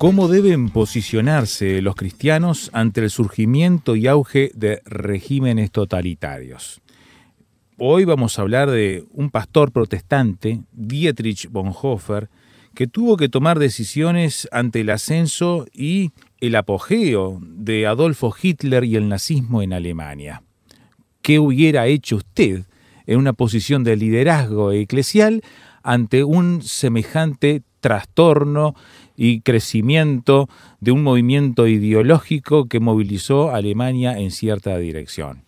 ¿Cómo deben posicionarse los cristianos ante el surgimiento y auge de regímenes totalitarios? Hoy vamos a hablar de un pastor protestante, Dietrich Bonhoeffer, que tuvo que tomar decisiones ante el ascenso y el apogeo de Adolfo Hitler y el nazismo en Alemania. ¿Qué hubiera hecho usted en una posición de liderazgo eclesial ante un semejante trastorno y crecimiento de un movimiento ideológico que movilizó a Alemania en cierta dirección.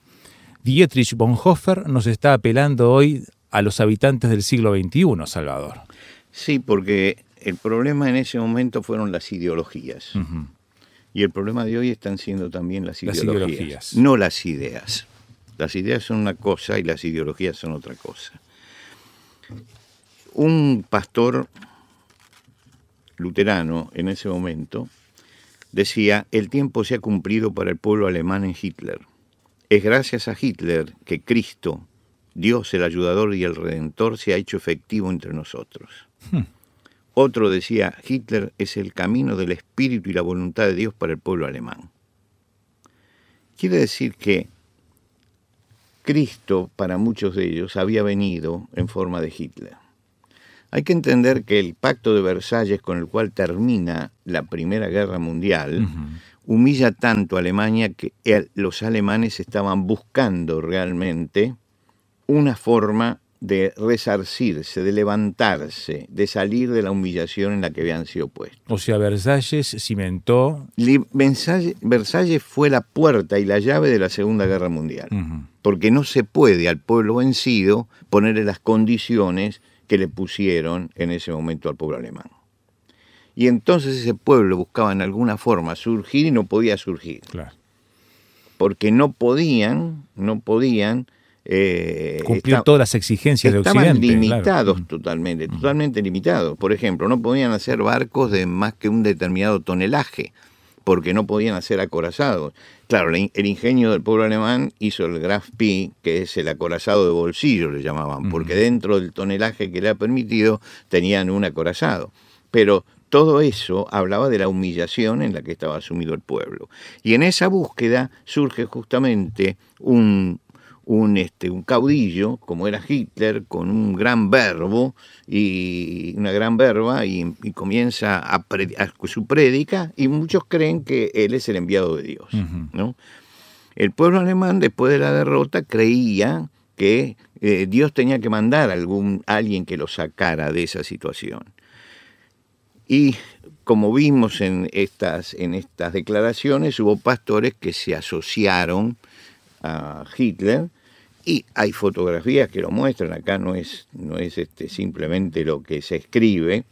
Dietrich Bonhoeffer nos está apelando hoy a los habitantes del siglo XXI, Salvador. Sí, porque el problema en ese momento fueron las ideologías. Y el problema de hoy están siendo también las ideologías, las ideologías, no las ideas. Las ideas son una cosa y las ideologías son otra cosa. Un pastor luterano en ese momento, decía, el tiempo se ha cumplido para el pueblo alemán en Hitler. Es gracias a Hitler que Cristo, Dios el ayudador y el redentor, se ha hecho efectivo entre nosotros. Hmm. Otro decía, Hitler es el camino del espíritu y la voluntad de Dios para el pueblo alemán. Quiere decir que Cristo, para muchos de ellos, había venido en forma de Hitler. Hay que entender que el pacto de Versalles con el cual termina la Primera Guerra Mundial humilla tanto a Alemania que los alemanes estaban buscando realmente una forma de resarcirse, de levantarse, de salir de la humillación en la que habían sido puestos. O sea, Versalles cimentó... Versalles, fue la puerta y la llave de la Segunda Guerra Mundial, porque no se puede al pueblo vencido ponerle las condiciones que le pusieron en ese momento al pueblo alemán. Y entonces ese pueblo buscaba en alguna forma surgir y no podía surgir. Porque no podían, no podían eh, cumplir todas las exigencias de Occidente. Estaban limitados totalmente, totalmente limitados. Por ejemplo, no podían hacer barcos de más que un determinado tonelaje porque no podían hacer acorazados. Claro, el ingenio del pueblo alemán hizo el Graf Pi, que es el acorazado de bolsillo, le llamaban, porque dentro del tonelaje que le ha permitido tenían un acorazado. Pero todo eso hablaba de la humillación en la que estaba sumido el pueblo. Y en esa búsqueda surge justamente un, un, este, un caudillo, como era Hitler, con un gran verbo y una gran verba, y, comienza a, su prédica, y muchos creen que él es el enviado de Dios. ¿no? El pueblo alemán, después de la derrota, creía que eh, Dios tenía que mandar a algún, alguien que lo sacara de esa situación. Y como vimos en estas, en estas declaraciones, hubo pastores que se asociaron a Hitler, y hay fotografías que lo muestran, acá no es, no es este, simplemente lo que se escribe,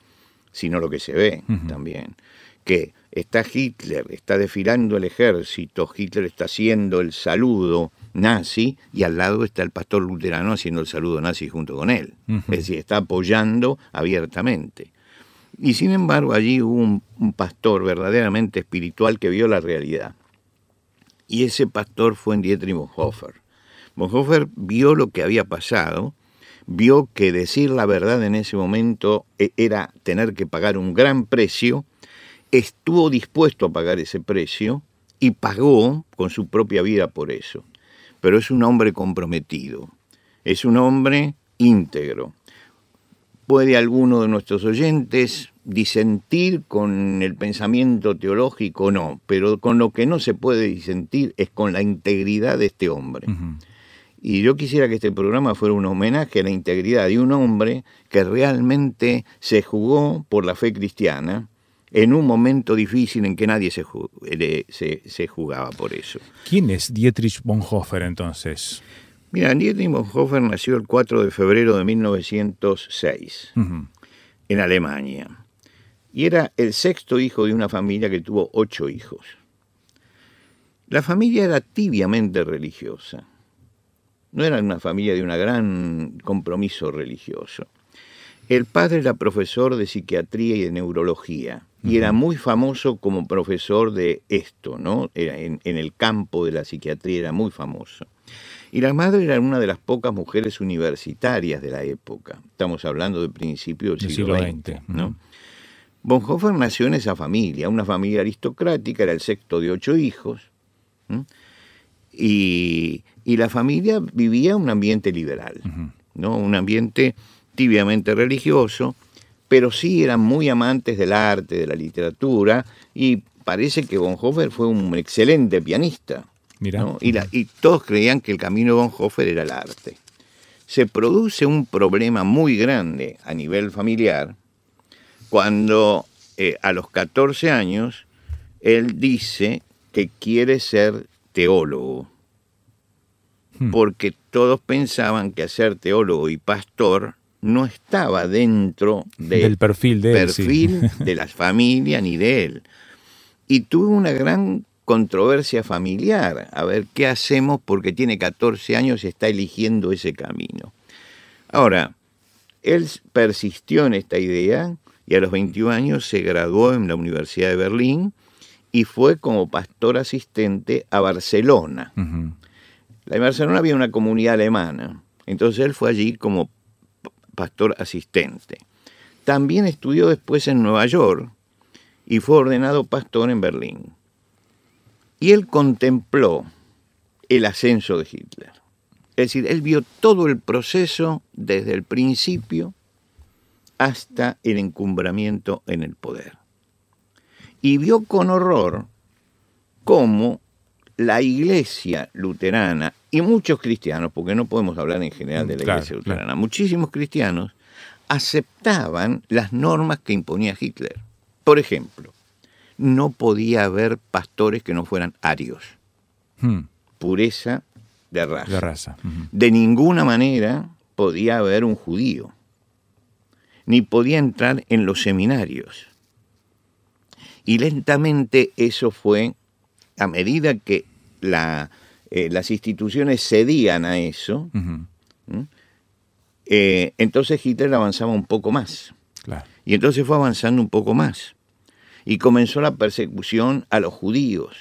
sino lo que se ve también. Que está Hitler, está desfilando el ejército, Hitler está haciendo el saludo nazi y al lado está el pastor luterano haciendo el saludo nazi junto con él. Es decir, está apoyando abiertamente. Y sin embargo allí hubo un, un pastor verdaderamente espiritual que vio la realidad. Y ese pastor fue en Dietrich Bonhoeffer. Bonhoeffer vio lo que había pasado, vio que decir la verdad en ese momento e, era tener que pagar un gran precio, estuvo dispuesto a pagar ese precio y pagó con su propia vida por eso. Pero es un hombre comprometido, es un hombre íntegro. ¿Puede alguno de nuestros oyentes disentir con el pensamiento teológico? No, pero con lo que no se puede disentir es con la integridad de este hombre. Y yo quisiera que este programa fuera un homenaje a la integridad de un hombre que realmente se jugó por la fe cristiana en un momento difícil en que nadie se, se, jugaba por eso. ¿Quién es Dietrich Bonhoeffer entonces? Mira, Dietrich Bonhoeffer nació el 4 de febrero de 1906 en Alemania y era el sexto hijo de una familia que tuvo ocho hijos. La familia era tibiamente religiosa. No era una familia de un gran compromiso religioso. El padre era profesor de psiquiatría y de neurología y era muy famoso como profesor de esto, ¿no? Era en, el campo de la psiquiatría era muy famoso. Y la madre era una de las pocas mujeres universitarias de la época. Estamos hablando del principio del siglo, XX, ¿no? Bonhoeffer nació en esa familia, una familia aristocrática, era el sexto de ocho hijos, y, la familia vivía un ambiente liberal, ¿no? un ambiente tibiamente religioso, pero sí eran muy amantes del arte, de la literatura, y parece que Bonhoeffer fue un excelente pianista. Y, y, todos creían que el camino de Bonhoeffer era el arte. Se produce un problema muy grande a nivel familiar cuando eh, a los 14 años él dice que quiere ser teólogo, hmm. porque todos pensaban que ser teólogo y pastor no estaba dentro del perfil, de, perfil de la familia ni de él. Y tuvo una gran controversia familiar, a ver qué hacemos porque tiene 14 años y está eligiendo ese camino. Ahora, él persistió en esta idea y a los 21 años se graduó en la Universidad de Berlín y fue como pastor asistente a Barcelona. En Barcelona había una comunidad alemana, entonces él fue allí como pastor asistente. También estudió después en Nueva York y fue ordenado pastor en Berlín. Y él contempló el ascenso de Hitler. Es decir, él vio todo el proceso desde el principio hasta el encumbramiento en el poder. Y vio con horror cómo la iglesia luterana y muchos cristianos, porque no podemos hablar en general de la iglesia luterana, muchísimos cristianos aceptaban las normas que imponía Hitler. Por ejemplo, no podía haber pastores que no fueran arios. Hmm. Pureza de raza. De, raza. de ninguna manera podía haber un judío ni podía entrar en los seminarios. Y lentamente eso fue, a medida que la, eh, las instituciones cedían a eso, eh, entonces Hitler avanzaba un poco más. Y entonces fue avanzando un poco más. Y comenzó la persecución a los judíos,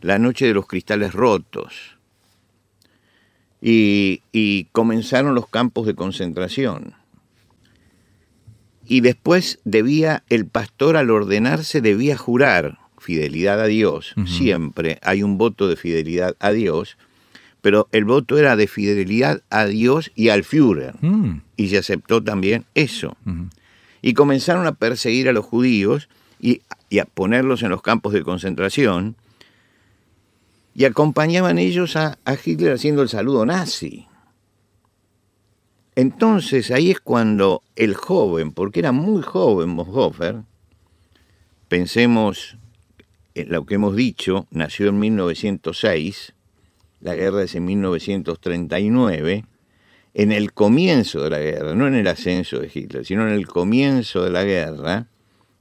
la noche de los cristales rotos. y comenzaron los campos de concentración y después debía, el pastor al ordenarse debía jurar fidelidad a Dios, siempre hay un voto de fidelidad a Dios, pero el voto era de fidelidad a Dios y al Führer, mm. y se aceptó también eso. Y comenzaron a perseguir a los judíos y, a ponerlos en los campos de concentración, y acompañaban ellos a, a Hitler haciendo el saludo nazi. Entonces ahí es cuando el joven, porque era muy joven Bonhoeffer, pensemos en lo que hemos dicho, nació en 1906, la guerra es en 1939, en el comienzo de la guerra, no en el ascenso de Hitler, sino en el comienzo de la guerra,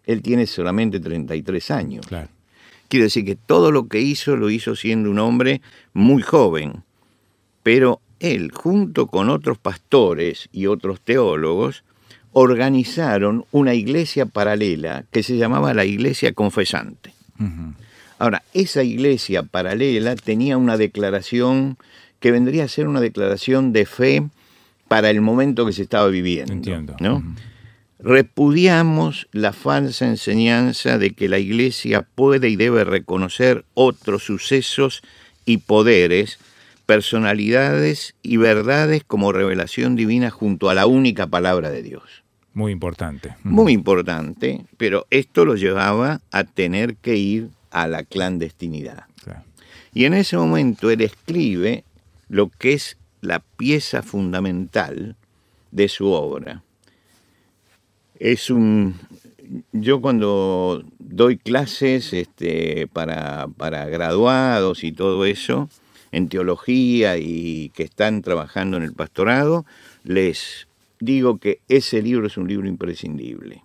él tiene solamente 33 años. Claro. Quiere decir que todo lo que hizo lo hizo siendo un hombre muy joven, pero él, junto con otros pastores y otros teólogos, organizaron una iglesia paralela que se llamaba la Iglesia Confesante. Ahora, esa iglesia paralela tenía una declaración que vendría a ser una declaración de fe para el momento que se estaba viviendo. Entiendo. ¿no? Repudiamos la falsa enseñanza de que la iglesia puede y debe reconocer otros sucesos y poderes personalidades y verdades como revelación divina junto a la única palabra de Dios. Muy importante. Muy importante, pero esto lo llevaba a tener que ir a la clandestinidad. Y en ese momento él escribe lo que es la pieza fundamental de su obra. Es un. Yo cuando doy clases este, para, para graduados y todo eso, en teología y que están trabajando en el pastorado, les digo que ese libro es un libro imprescindible.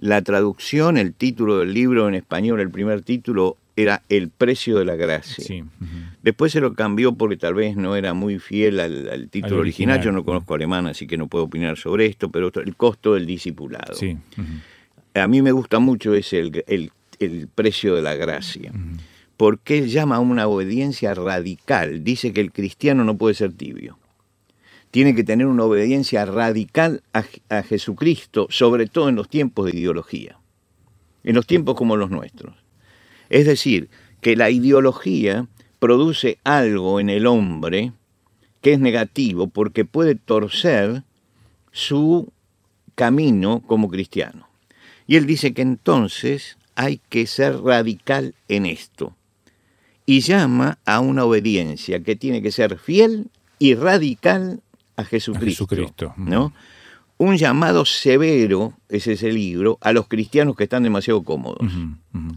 La traducción, el título del libro en español, el primer título era El precio de la gracia. Sí. Después se lo cambió porque tal vez no era muy fiel al, al título Al original. original. Yo no conozco alemán, así que no puedo opinar sobre esto, pero el costo del discipulado. Sí. A mí me gusta mucho ese el, el- el precio de la gracia, porque él llama a una obediencia radical. Dice que el cristiano no puede ser tibio. Tiene que tener una obediencia radical a, a Jesucristo, sobre todo en los tiempos de ideología, en los tiempos como los nuestros. Es decir, que la ideología produce algo en el hombre que es negativo porque puede torcer su camino como cristiano. Y él dice que entonces hay que ser radical en esto. Y llama a una obediencia que tiene que ser fiel y radical a Jesucristo. Jesucristo. ¿no? Un llamado severo, ese es el libro, a los cristianos que están demasiado cómodos,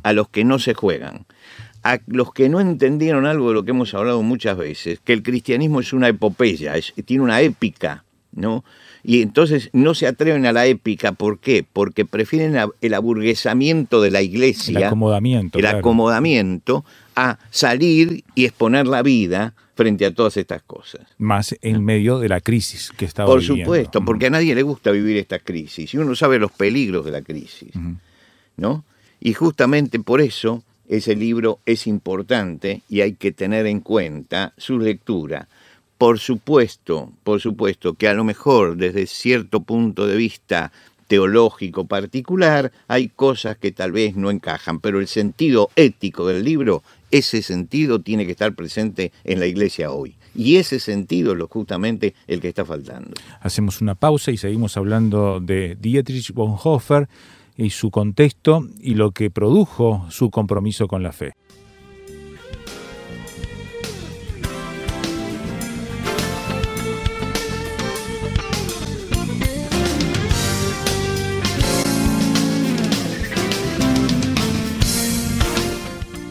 a los que no se juegan, a los que no entendieron algo de lo que hemos hablado muchas veces, que el cristianismo es una epopeya, es- tiene una épica, ¿no? Y entonces no se atreven a la épica, ¿por qué? Porque prefieren a- el aburguesamiento de la iglesia, El acomodamiento. el claro. acomodamiento, a salir y exponer la vida frente a todas estas cosas. Más en medio de la crisis que estaba Por viviendo. supuesto, porque a nadie le gusta vivir esta crisis y uno sabe los peligros de la crisis. ¿no? Y justamente por eso ese libro es importante y hay que tener en cuenta su lectura. Por supuesto, por supuesto que a lo mejor desde cierto punto de vista teológico particular hay cosas que tal vez no encajan, pero el sentido ético del libro, ese sentido tiene que estar presente en la iglesia hoy. Y ese sentido es lo justamente el que está faltando. Hacemos una pausa y seguimos hablando de Dietrich Bonhoeffer y su contexto y lo que produjo su compromiso con la fe.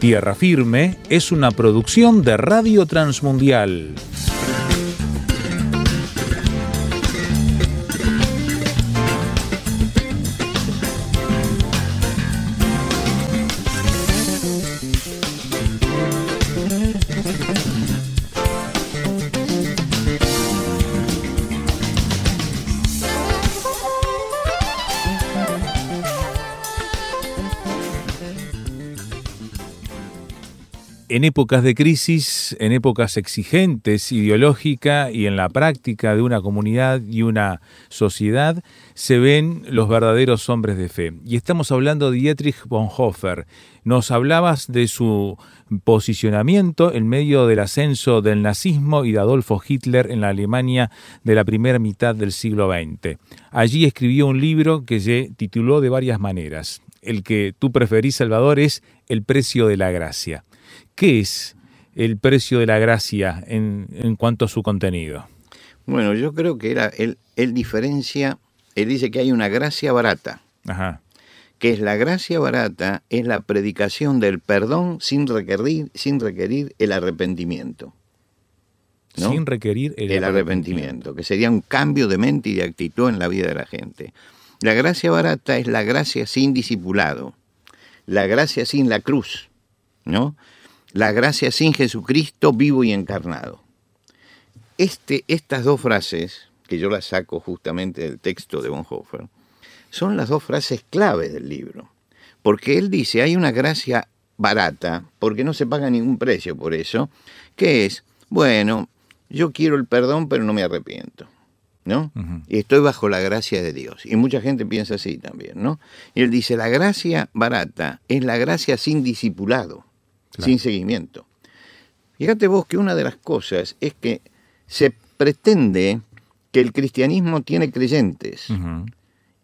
Tierra Firme es una producción de Radio Transmundial. En épocas de crisis, en épocas exigentes ideológica y en la práctica de una comunidad y una sociedad, se ven los verdaderos hombres de fe. Y estamos hablando de Dietrich Bonhoeffer. Nos hablabas de su posicionamiento en medio del ascenso del nazismo y de Adolfo Hitler en la Alemania de la primera mitad del siglo XX. Allí escribió un libro que se tituló de varias maneras. El que tú preferís, Salvador, es El precio de la gracia. ¿Qué es el precio de la gracia en, en cuanto a su contenido? Bueno, yo creo que era, él, él diferencia, él dice que hay una gracia barata, Ajá. que es la gracia barata, es la predicación del perdón sin requerir, sin requerir el arrepentimiento. ¿no? Sin requerir el, el arrepentimiento, que sería un cambio de mente y de actitud en la vida de la gente. La gracia barata es la gracia sin discipulado, la gracia sin la cruz, ¿no? La gracia sin Jesucristo vivo y encarnado. Este, estas dos frases, que yo las saco justamente del texto de Bonhoeffer, son las dos frases clave del libro. Porque él dice, hay una gracia barata, porque no se paga ningún precio por eso, que es, bueno, yo quiero el perdón, pero no me arrepiento. ¿No? Y estoy bajo la gracia de Dios. Y mucha gente piensa así también, ¿no? Y él dice, la gracia barata es la gracia sin discipulado, Claro. sin seguimiento. Fíjate vos que una de las cosas es que se pretende que el cristianismo tiene creyentes.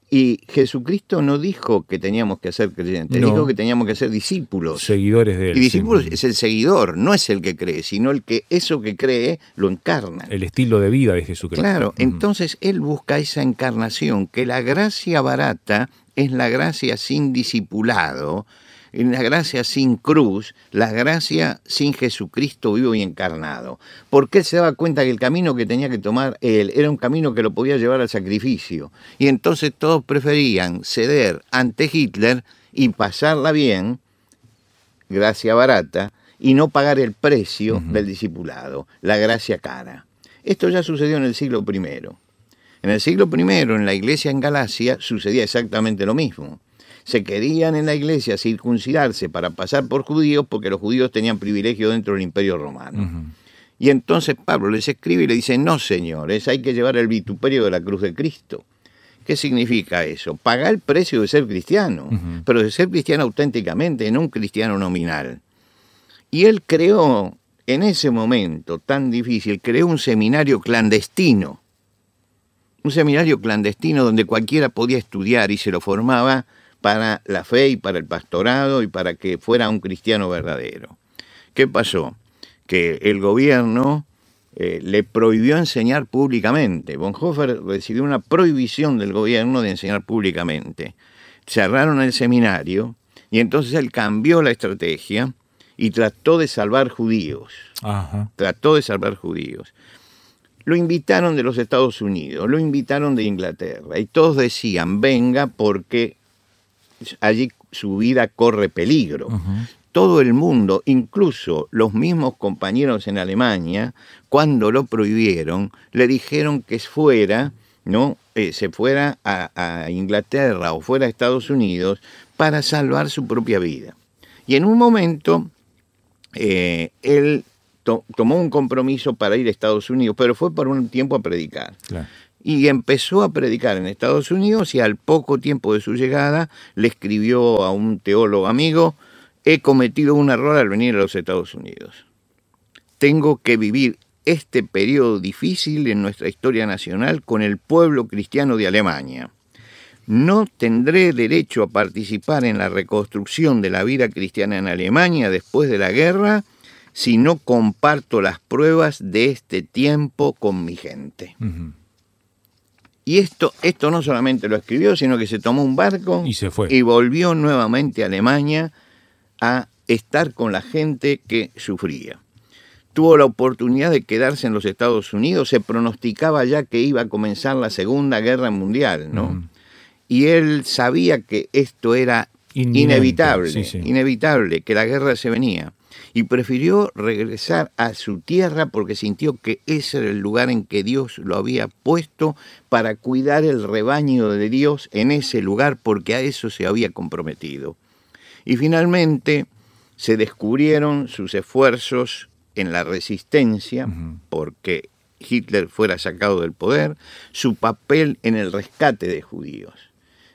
Y Jesucristo no dijo que teníamos que ser creyentes, No. dijo que teníamos que ser discípulos. Seguidores de él. Y discípulos sí. es el seguidor, no es el que cree, sino el que eso que cree lo encarna. El estilo de vida de Jesucristo. Claro, entonces él busca esa encarnación, que la gracia barata es la gracia sin discipulado, la gracia sin cruz, la gracia sin Jesucristo vivo y encarnado. Porque él se daba cuenta que el camino que tenía que tomar él era un camino que lo podía llevar al sacrificio. Y entonces todos preferían ceder ante Hitler y pasarla bien, gracia barata, y no pagar el precio del discipulado, la gracia cara. Esto ya sucedió en el siglo I. En el siglo I, en la iglesia en Galacia, sucedía exactamente lo mismo. Se querían en la iglesia circuncidarse para pasar por judíos porque los judíos tenían privilegio dentro del imperio romano. Y entonces Pablo les escribe y le dice, no señores, hay que llevar el vituperio de la cruz de Cristo. ¿Qué significa eso? Pagar el precio de ser cristiano, pero de ser cristiano auténticamente, no un cristiano nominal. Y él creó, en ese momento tan difícil, creó un seminario clandestino. Un seminario clandestino donde cualquiera podía estudiar y se lo formaba para la fe y para el pastorado y para que fuera un cristiano verdadero. ¿Qué pasó? Que el gobierno eh, le prohibió enseñar públicamente. Bonhoeffer recibió una prohibición del gobierno de enseñar públicamente. Cerraron el seminario y entonces él cambió la estrategia y trató de salvar judíos. Ajá. Trató de salvar judíos. Lo invitaron de los Estados Unidos, lo invitaron de Inglaterra y todos decían, venga porque allí su vida corre peligro todo el mundo, incluso los mismos compañeros en Alemania, cuando lo prohibieron, le dijeron que fuera, ¿no? Eh, se fuera a, a Inglaterra o fuera a Estados Unidos para salvar su propia vida. Y en un momento, eh, él to- tomó un compromiso para ir a Estados Unidos, pero fue por un tiempo a predicar Claro. Y empezó a predicar en Estados Unidos y al poco tiempo de su llegada le escribió a un teólogo amigo, he cometido un error al venir a los Estados Unidos. Tengo que vivir este periodo difícil en nuestra historia nacional con el pueblo cristiano de Alemania. No tendré derecho a participar en la reconstrucción de la vida cristiana en Alemania después de la guerra si no comparto las pruebas de este tiempo con mi gente. Y esto, esto no solamente lo escribió, sino que se tomó un barco Y se fue. y volvió nuevamente a Alemania a estar con la gente que sufría. Tuvo la oportunidad de quedarse en los Estados Unidos, se pronosticaba ya que iba a comenzar la Segunda Guerra Mundial, ¿no? Ujú. Y él sabía que esto era Inminente, inevitable, sí, sí. inevitable, que la guerra se venía. Y prefirió regresar a su tierra porque sintió que ese era el lugar en que Dios lo había puesto para cuidar el rebaño de Dios en ese lugar porque a eso se había comprometido. Y finalmente se descubrieron sus esfuerzos en la resistencia porque Hitler fuera sacado del poder, su papel en el rescate de judíos.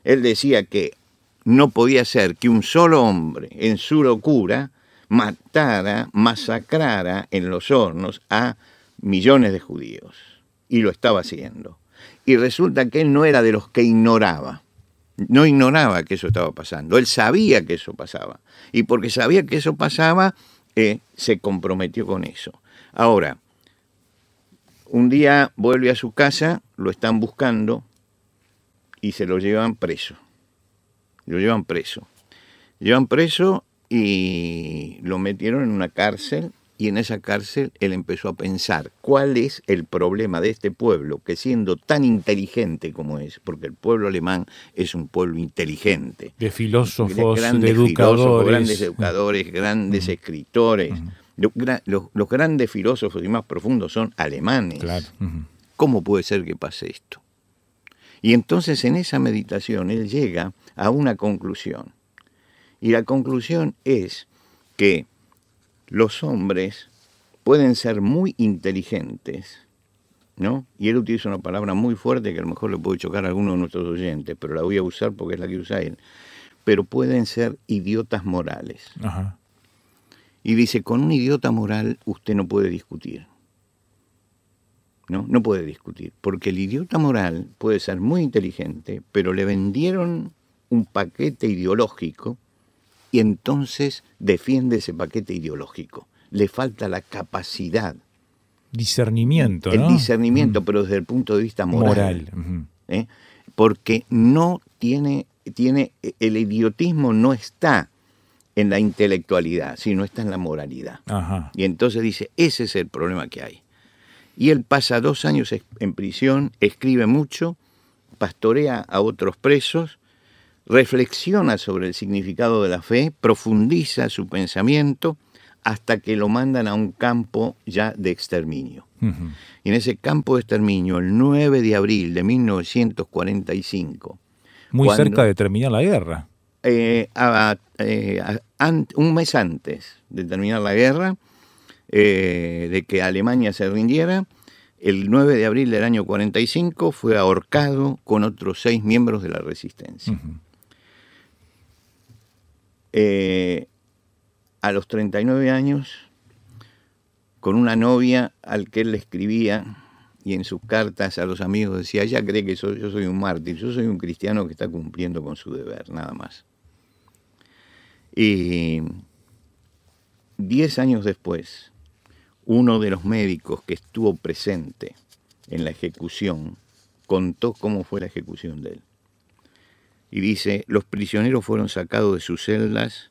Él decía que no podía ser que un solo hombre en su locura matara, masacrara en los hornos a millones de judíos. Y lo estaba haciendo. Y resulta que él no era de los que ignoraba. No ignoraba que eso estaba pasando. Él sabía que eso pasaba. Y porque sabía que eso pasaba, eh, se comprometió con eso. Ahora, un día vuelve a su casa, lo están buscando y se lo llevan preso. Lo llevan preso. Llevan preso y lo metieron en una cárcel y en esa cárcel él empezó a pensar cuál es el problema de este pueblo que siendo tan inteligente como es, porque el pueblo alemán es un pueblo inteligente, De filósofos, de grandes educadores. filósofos, grandes educadores, grandes escritores. Ujú. Los, gra- los- los grandes filósofos y más profundos son alemanes. Claro. ¿Cómo puede ser que pase esto? Y entonces en esa meditación él llega a una conclusión. Y la conclusión es que los hombres pueden ser muy inteligentes, ¿no? Y él utiliza una palabra muy fuerte que a lo mejor le puede chocar a alguno de nuestros oyentes, pero la voy a usar porque es la que usa él. Pero pueden ser idiotas morales. Ajá. Y dice, con un idiota moral usted no puede discutir. ¿no? No puede discutir, porque el idiota moral puede ser muy inteligente, pero le vendieron un paquete ideológico y entonces defiende ese paquete ideológico. Le falta la capacidad. Discernimiento, El ¿no? discernimiento, pero desde el punto de vista moral. Moral. ¿eh? Porque no tiene, tiene, el idiotismo no está en la intelectualidad, sino está en la moralidad. Ajá. Y entonces dice, ese es el problema que hay. Y él pasa dos años en prisión, escribe mucho, pastorea a otros presos, reflexiona sobre el significado de la fe, profundiza su pensamiento hasta que lo mandan a un campo ya de exterminio. Y en ese campo de exterminio, el 9 de abril de 1945, Muy Cuando- cerca de terminar la guerra. eh, a- eh, a- an- un mes antes de terminar la guerra, eh, de que Alemania se rindiera, el 9 de abril del año 45 fue ahorcado con otros seis miembros de la resistencia. Eh, a los 39 años, con una novia al que él le escribía y en sus cartas a los amigos decía, ya cree que soy- yo soy un mártir, yo soy un cristiano que está cumpliendo con su deber, nada más. Y diez años después, uno de los médicos que estuvo presente en la ejecución contó cómo fue la ejecución de él. Y dice, los prisioneros fueron sacados de sus celdas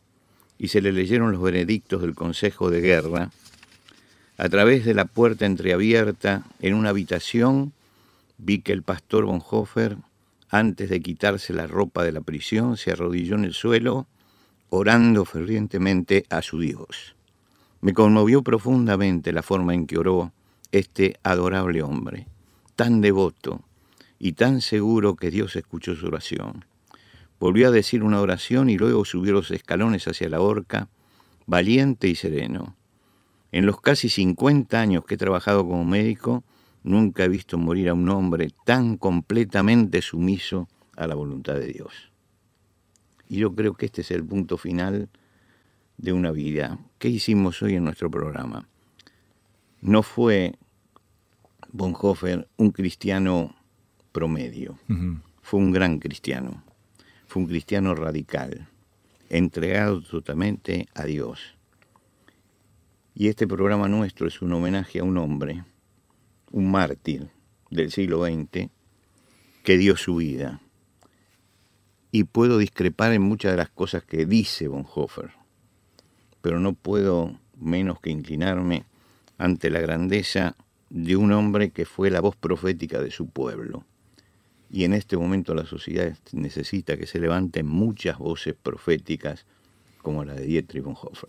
y se les leyeron los veredictos del Consejo de Guerra. A través de la puerta entreabierta en una habitación vi que el pastor Bonhoeffer, antes de quitarse la ropa de la prisión, se arrodilló en el suelo, orando fervientemente a su Dios. Me conmovió profundamente la forma en que oró este adorable hombre, tan devoto y tan seguro que Dios escuchó su oración. Volvió a decir una oración y luego subió los escalones hacia la horca, valiente y sereno. En los casi 50 años que he trabajado como médico, nunca he visto morir a un hombre tan completamente sumiso a la voluntad de Dios. Y yo creo que este es el punto final de una vida. ¿Qué hicimos hoy en nuestro programa? No fue Bonhoeffer un cristiano promedio, fue un gran cristiano, fue un cristiano radical, entregado totalmente a Dios. Y este programa nuestro es un homenaje a un hombre, un mártir del siglo XX, que dio su vida. Y puedo discrepar en muchas de las cosas que dice Bonhoeffer, pero no puedo menos que inclinarme ante la grandeza de un hombre que fue la voz profética de su pueblo. Y en este momento la sociedad necesita que se levanten muchas voces proféticas como la de Dietrich Bonhoeffer.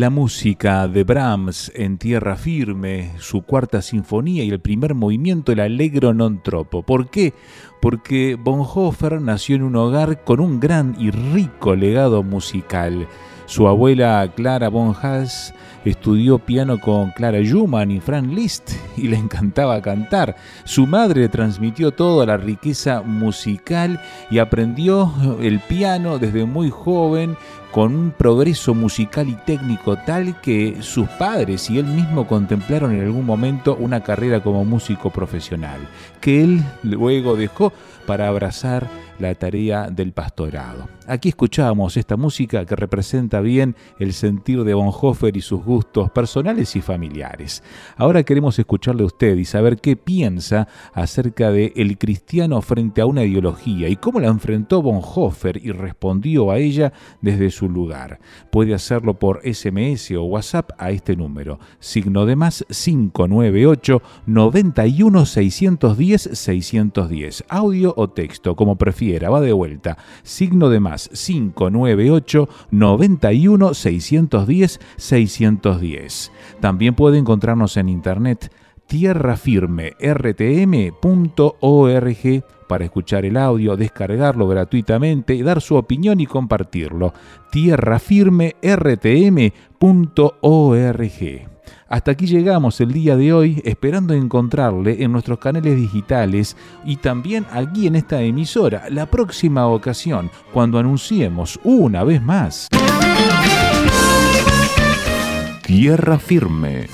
La música de Brahms en tierra firme, su cuarta sinfonía y el primer movimiento, el Allegro non troppo. ¿Por qué? Porque Bonhoeffer nació en un hogar con un gran y rico legado musical. Su abuela Clara von Hals estudió piano con Clara Schumann y Franz Liszt y le encantaba cantar. Su madre transmitió toda la riqueza musical y aprendió el piano desde muy joven con un progreso musical y técnico tal que sus padres y él mismo contemplaron en algún momento una carrera como músico profesional, que él luego dejó para abrazar la tarea del pastorado. Aquí escuchamos esta música que representa bien el sentir de Bonhoeffer y sus gustos personales y familiares. Ahora queremos escucharle a usted y saber qué piensa acerca de el cristiano frente a una ideología y cómo la enfrentó Bonhoeffer y respondió a ella desde su lugar. Puede hacerlo por SMS o WhatsApp a este número, signo de más 598 91 610 610, audio o texto, como prefiera, va de vuelta, signo de más 598 91 610 610. También puede encontrarnos en internet tierrafirmertm.org para escuchar el audio, descargarlo gratuitamente, dar su opinión y compartirlo. tierrafirmertm.org. Hasta aquí llegamos el día de hoy, esperando encontrarle en nuestros canales digitales y también aquí en esta emisora la próxima ocasión, cuando anunciemos una vez más. Tierra Firme